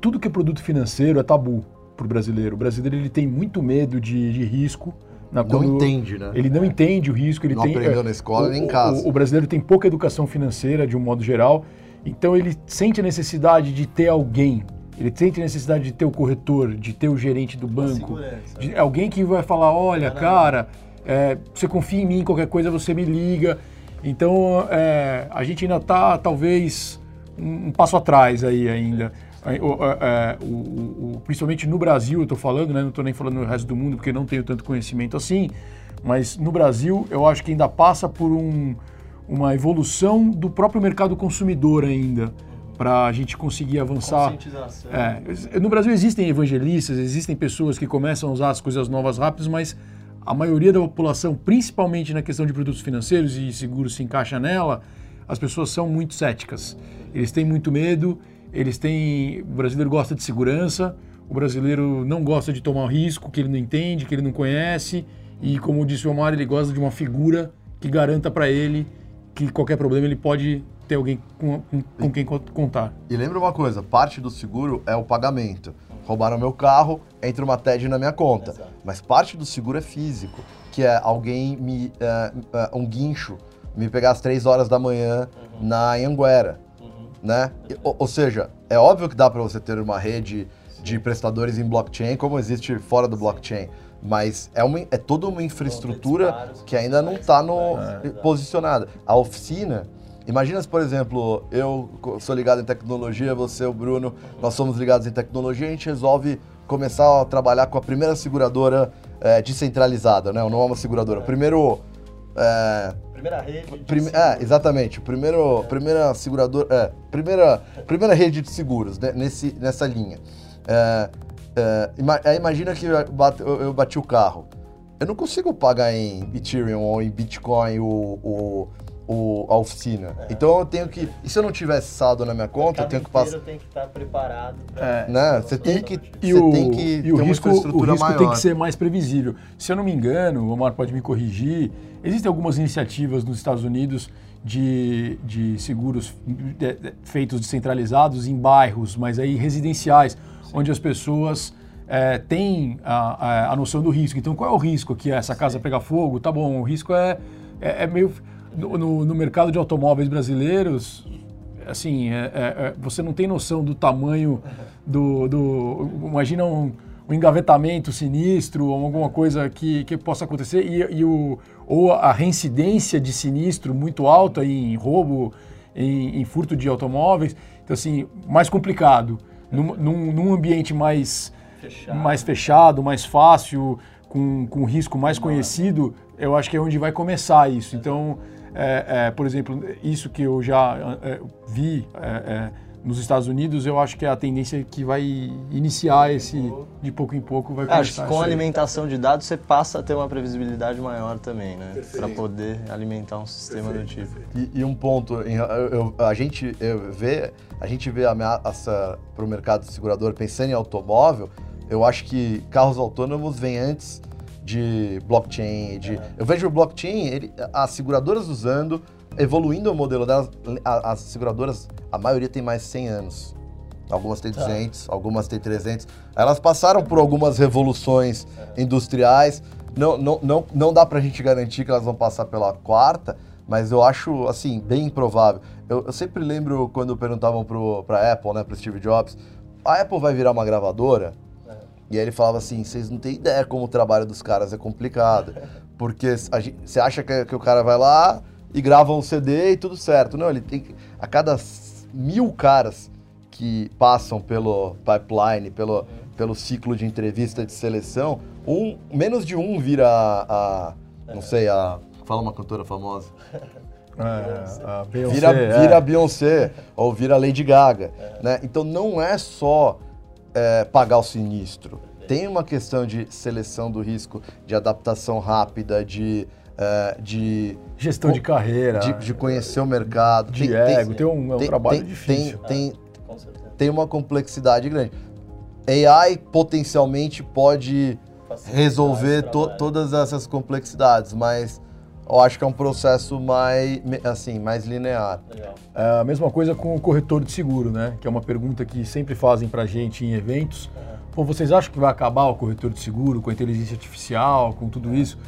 Tudo que é produto financeiro é tabu para o brasileiro. O brasileiro ele tem muito medo de, de risco. Na, não entende, né? Ele não é. entende o risco. Ele não tem, aprendeu é, na escola o, nem em casa. O, o brasileiro tem pouca educação financeira de um modo geral. Então ele sente a necessidade de ter alguém ele sente necessidade de ter o corretor, de ter o gerente do banco, de alguém que vai falar, olha, cara, é, você confia em mim, qualquer coisa você me liga. Então, é, a gente ainda está, talvez, um, um, passo atrás aí ainda. O, é, o, o, principalmente no Brasil, eu estou falando, né? não estou nem falando no resto do mundo, porque não tenho tanto conhecimento assim, mas no Brasil eu acho que ainda passa por um, uma evolução do próprio mercado consumidor ainda para a gente conseguir avançar. É, no Brasil existem evangelistas, existem pessoas que começam a usar as coisas novas rápidas, mas a maioria da população, principalmente na questão de produtos financeiros e seguros se encaixa nela, as pessoas são muito céticas. Eles têm muito medo, eles têm. O brasileiro gosta de segurança, o brasileiro não gosta de tomar risco que ele não entende, que ele não conhece, e como disse o Omar, ele gosta de uma figura que garanta para ele que qualquer problema ele pode ter alguém com, com, com quem contar. E lembra uma coisa, parte do seguro é o pagamento. Roubaram meu carro, entra uma TED na minha conta. Exato. Mas parte do seguro é físico, que é alguém me. Uh, uh, um guincho me pegar às três horas da manhã uhum. na Anguera. Uhum. Né? Ou, ou, seja, é óbvio que dá para você ter uma rede Sim. de prestadores em blockchain, como existe fora do blockchain. Mas é, uma, é toda uma infraestrutura que ainda não está é, posicionada. A oficina Imagina se, por exemplo, eu sou ligado em tecnologia, você, o Bruno, nós somos ligados em tecnologia, a gente resolve começar a trabalhar com a primeira seguradora é, descentralizada, né? Não é uma seguradora. Primeiro. É, primeira rede. Prim, é, exatamente. Primeiro, primeira seguradora. É, primeira, primeira rede de seguros né? Nesse, nessa linha. É, é, imagina que eu bati, eu bati o carro. Eu não consigo pagar em Ethereum ou em Bitcoin o, o a oficina. É. Então eu tenho que. E se eu não tivesse saldo na minha conta, eu tenho que passar. tem que estar preparado. É. Né? Você tem que. E o, tem que e o risco, o risco maior. tem que ser mais previsível. Se eu não me engano, o Omar pode me corrigir, existem algumas iniciativas nos Estados Unidos de, de seguros feitos descentralizados em bairros, mas aí residenciais, Sim. onde as pessoas. É, têm a, a, a, noção do risco. Então, qual é o risco aqui? Essa casa pegar fogo? Tá bom, o risco é, é, é meio no, no, mercado de automóveis brasileiros, assim, é, é, é, você não tem noção do tamanho do. do imagina um, um engavetamento sinistro ou alguma coisa que, que possa acontecer e, e o, ou a reincidência de sinistro muito alta em roubo, em, em furto de automóveis. Então, assim, mais complicado. Num, num, num ambiente mais fechado. mais fechado, mais fácil, com, com risco mais conhecido, eu acho que é onde vai começar isso. Então, é, é, por exemplo, isso que eu já é, vi é, é, nos Estados Unidos, eu acho que é a tendência que vai iniciar esse, de pouco em pouco, vai começar. Acho que com a alimentação de dados você passa a ter uma previsibilidade maior também, né? Para poder alimentar um sistema Perfeito. do tipo. E, e um ponto, eu, eu, a gente vê, a gente vê ameaça para o mercado segurador pensando em automóvel, eu acho que carros autônomos vêm antes de blockchain, de... Eu vejo o blockchain, ele, as seguradoras usando, evoluindo o modelo delas, as seguradoras, a maioria tem mais de 100 anos. Algumas têm 200, tá. algumas têm 300. Elas passaram por algumas revoluções é. industriais. Não, não, não, não dá pra gente garantir que elas vão passar pela quarta, mas eu acho, assim, bem improvável. Eu, eu sempre lembro quando perguntavam pro, pra Apple, né, pro Steve Jobs, a Apple vai virar uma gravadora? E aí ele falava assim, vocês não têm ideia como o trabalho dos caras é complicado. Porque você acha que, que, o cara vai lá e grava um CD e tudo certo. Não, ele tem que... A cada mil caras que passam pelo pipeline, pelo, pelo ciclo de entrevista de seleção, um, menos de um vira a, a não sei, a... Fala uma cantora famosa. É, Beyoncé, vira é. vira Beyoncé ou vira Lady Gaga. Né? Então não é só é, pagar o sinistro. Tem uma questão de seleção do risco, de adaptação rápida, de, é, de gestão de carreira, de, de, conhecer o mercado. De tem, ego, tem, tem um, é um tem, trabalho tem, difícil. Tem, tem uma complexidade grande. AI potencialmente pode resolver to, todas essas complexidades, mas eu acho que é um processo mais, assim, mais linear. É a mesma coisa com o corretor de seguro, né? Que é uma pergunta que sempre fazem para gente em eventos. Pô, vocês acham que vai acabar o corretor de seguro com a inteligência artificial, com tudo isso?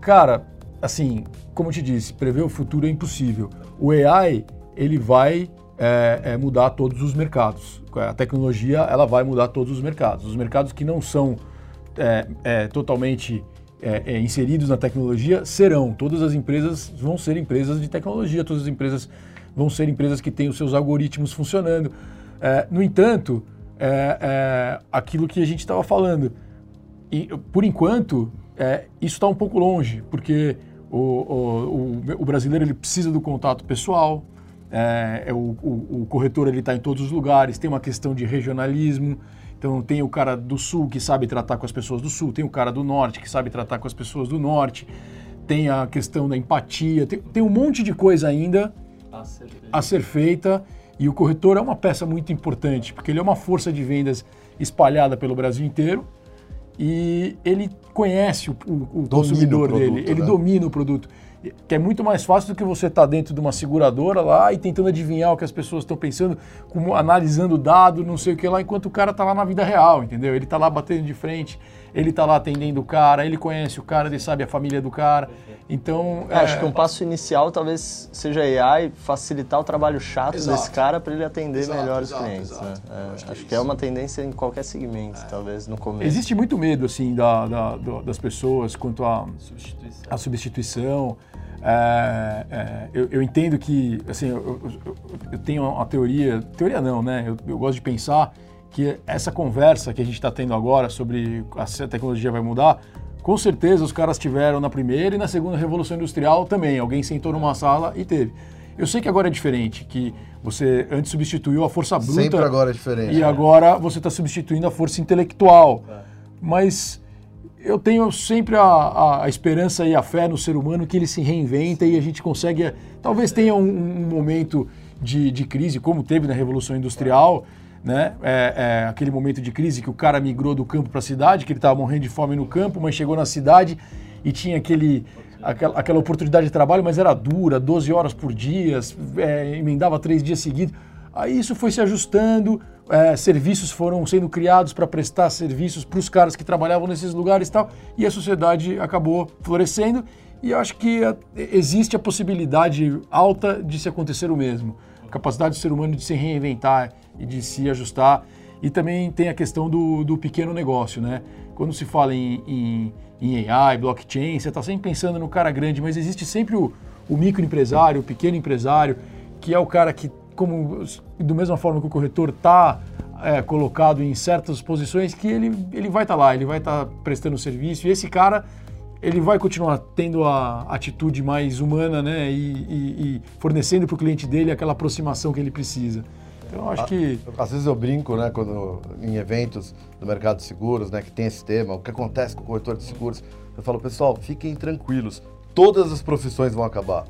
Cara, assim, como eu te disse, prever o futuro é impossível. O AI, ele vai é, é mudar todos os mercados. A tecnologia, ela vai mudar todos os mercados. Os mercados que não são é, é totalmente é, é, inseridos na tecnologia serão. Todas as empresas vão ser empresas de tecnologia, todas as empresas vão ser empresas que têm os seus algoritmos funcionando. É, no entanto, é, é, aquilo que a gente estava falando, e, por enquanto, é, isso está um pouco longe, porque o, o, o, brasileiro ele precisa do contato pessoal, o, o corretor está em todos os lugares, tem uma questão de regionalismo. Então tem o cara do sul que sabe tratar com as pessoas do sul, tem o cara do norte que sabe tratar com as pessoas do norte, tem a questão da empatia, tem, tem um monte de coisa ainda a ser, a ser feita. E o corretor é uma peça muito importante, porque ele é uma força de vendas espalhada pelo Brasil inteiro e ele conhece o, o, o consumidor o produto, dele, ele né? domina o produto que é muito mais fácil do que você estar tá dentro de uma seguradora lá e tentando adivinhar o que as pessoas estão pensando, como analisando dado, não sei o que lá, enquanto o cara está lá na vida real, entendeu? Ele está lá batendo de frente, ele está lá atendendo o cara, ele conhece o cara, ele sabe a família do cara. Então. É, é... Acho que um passo inicial talvez seja AI facilitar o trabalho chato exato. desse cara para ele atender exato, melhor exato, os clientes. Né? É, acho, que, acho é, que é, uma tendência em qualquer segmento, é. talvez no começo. Existe muito medo assim da, da, das pessoas quanto à substituição. substituição. É, é, eu, eu, entendo que, assim, eu, eu, eu, tenho uma teoria, teoria não, né? Eu, gosto de pensar que essa conversa que a gente está tendo agora sobre se a tecnologia vai mudar, com certeza os caras tiveram na primeira e na segunda revolução industrial também. Alguém sentou numa sala e teve. Eu sei que agora é diferente, que você antes substituiu a força bruta. Sempre agora é diferente. E é. agora você está substituindo a força intelectual. É. Mas eu tenho sempre a, a, a, esperança e a fé no ser humano que ele se reinventa e a gente consegue. Talvez tenha um, um momento de, de, crise, como teve na Revolução Industrial, né? É, é, aquele momento de crise que o cara migrou do campo para a cidade, que ele estava morrendo de fome no campo, mas chegou na cidade e tinha aquele, aquela, aquela oportunidade de trabalho, mas era dura, 12 horas por dia, é, emendava três dias seguidos. Aí isso foi se ajustando, é, serviços foram sendo criados para prestar serviços para os caras que trabalhavam nesses lugares e tal, e a sociedade acabou florescendo. E eu acho que a, existe a possibilidade alta de se acontecer o mesmo. A capacidade do ser humano de se reinventar e de se ajustar. E também tem a questão do, do pequeno negócio, né? Quando se fala em, em, em AI, blockchain, você está sempre pensando no cara grande, mas existe sempre o, o microempresário, o pequeno empresário, que é o cara que como do mesma forma que o corretor está é, colocado em certas posições, que ele, ele vai estar tá lá, ele vai estar tá prestando serviço, e esse cara ele vai continuar tendo a atitude mais humana né, e, e, e fornecendo para o cliente dele aquela aproximação que ele precisa. Então, acho que... Às vezes eu brinco, né, quando em eventos do mercado de seguros, né, que tem esse tema, o que acontece com o corretor de seguros, eu falo, pessoal, fiquem tranquilos, todas as profissões vão acabar.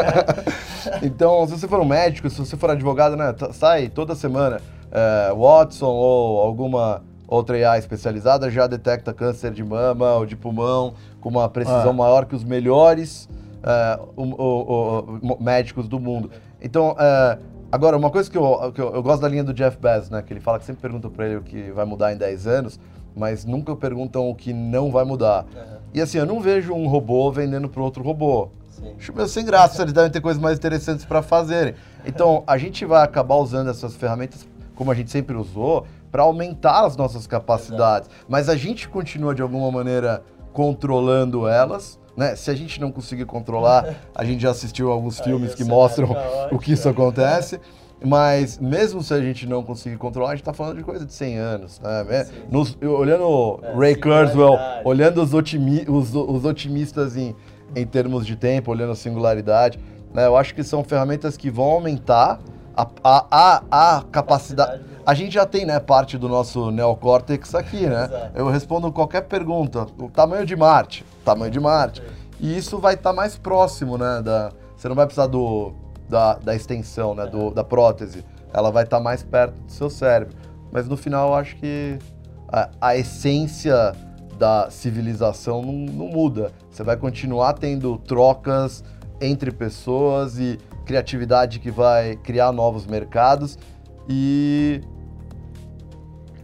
[laughs] então, se você for um médico, se você for advogado, né, sai toda semana é, Watson ou alguma outra AI especializada já detecta câncer de mama ou de pulmão com uma precisão ah. maior que os melhores é, o, o, o, médicos do mundo. Então, é, agora, uma coisa que, eu, que eu, eu, gosto da linha do Jeff Bezos, né, que ele fala que sempre perguntam para ele o que vai mudar em 10 anos, mas nunca perguntam o que não vai mudar. Uhum. E assim, eu não vejo um robô vendendo para outro robô. Sim. Acho meio sem graça, eles devem ter coisas mais interessantes para fazerem. Então, a gente vai acabar usando essas ferramentas como a gente sempre usou, para aumentar as nossas capacidades. Exato. Mas a gente continua de alguma maneira controlando elas. Né? Se a gente não conseguir controlar, a gente já assistiu alguns filmes que mostram o que isso acontece. Mas mesmo se a gente não conseguir controlar, a gente está falando de coisa de 100 anos. Né? Nos, olhando é, Ray Kurzweil, olhando os, otimi, os, os otimistas em, em termos de tempo, olhando a singularidade, né? eu acho que são ferramentas que vão aumentar a, a, a, a capacidade. A gente já tem né, parte do nosso neocórtex aqui, né? Eu respondo qualquer pergunta. O tamanho de Marte, tamanho de Marte. E isso vai estar tá mais próximo, né? Da, você não vai precisar do da, da extensão, né, do, da prótese. Ela vai estar tá mais perto do seu cérebro. Mas no final, eu acho que a, a essência da civilização não, não, muda. Você vai continuar tendo trocas entre pessoas e criatividade que vai criar novos mercados. E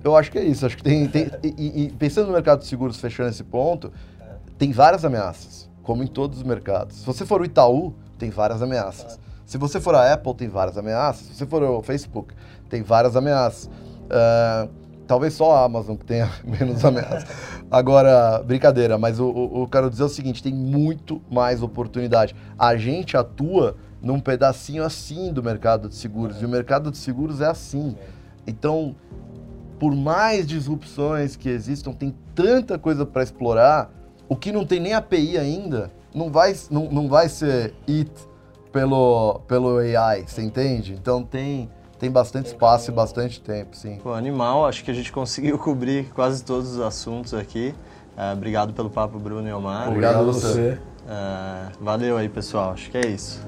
eu acho que é isso. Acho que tem. tem e, e, pensando no mercado de seguros, fechando esse ponto, tem várias ameaças, como em todos os mercados. Se você for o Itaú, tem várias ameaças. Se você for a Apple, tem várias ameaças. Se você for o Facebook, tem várias ameaças. Uh, talvez só a Amazon que tenha [laughs] menos ameaças. Agora, brincadeira, mas o, o, o quero dizer é o seguinte: tem muito mais oportunidade. A gente atua num pedacinho assim do mercado de seguros, e o mercado de seguros é assim. Então, por mais disrupções que existam, tem tanta coisa para explorar. O que não tem nem API ainda, não vai, não, não vai ser IT pelo, pelo AI, você entende? Então tem, tem bastante espaço e bastante tempo, sim. Pô, animal, acho que a gente [laughs] conseguiu cobrir quase todos os assuntos aqui. Uh, obrigado pelo papo, Bruno e Omar. Obrigado, obrigado a você. Uh, valeu aí, pessoal. Acho que é isso.